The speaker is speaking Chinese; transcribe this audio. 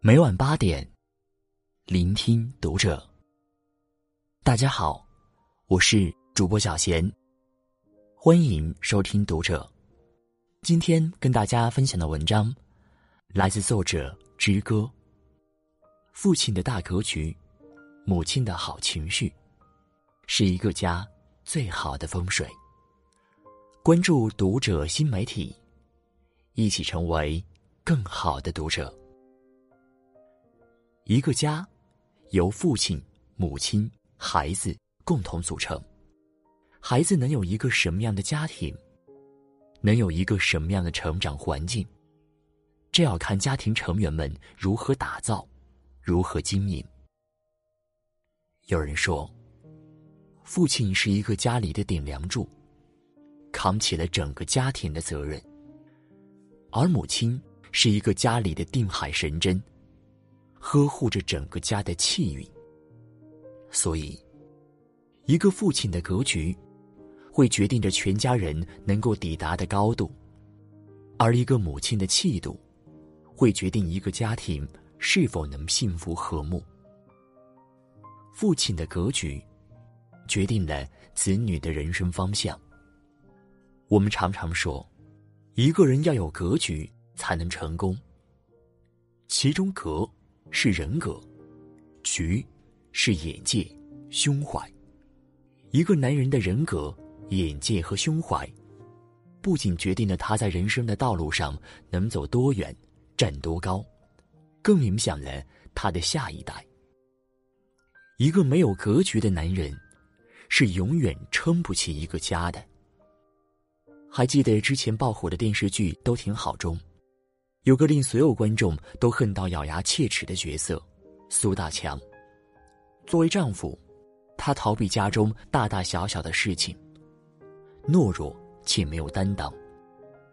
每晚八点，聆听读者。大家好，我是主播小贤，欢迎收听读者。今天跟大家分享的文章来自作者之歌。父亲的大格局，母亲的好情绪，是一个家最好的风水。关注读者新媒体，一起成为更好的读者。一个家由父亲、母亲、孩子共同组成。孩子能有一个什么样的家庭，能有一个什么样的成长环境，这要看家庭成员们如何打造，如何经营。有人说，父亲是一个家里的顶梁柱。扛起了整个家庭的责任，而母亲是一个家里的定海神针，呵护着整个家的气运。所以，一个父亲的格局，会决定着全家人能够抵达的高度；而一个母亲的气度，会决定一个家庭是否能幸福和睦。父亲的格局，决定了子女的人生方向。我们常常说，一个人要有格局才能成功。其中，格是人格，局是眼界、胸怀。一个男人的人格、眼界和胸怀，不仅决定了他在人生的道路上能走多远、站多高，更影响了他的下一代。一个没有格局的男人，是永远撑不起一个家的。还记得之前爆火的电视剧《都挺好》中，有个令所有观众都恨到咬牙切齿的角色——苏大强。作为丈夫，他逃避家中大大小小的事情，懦弱且没有担当，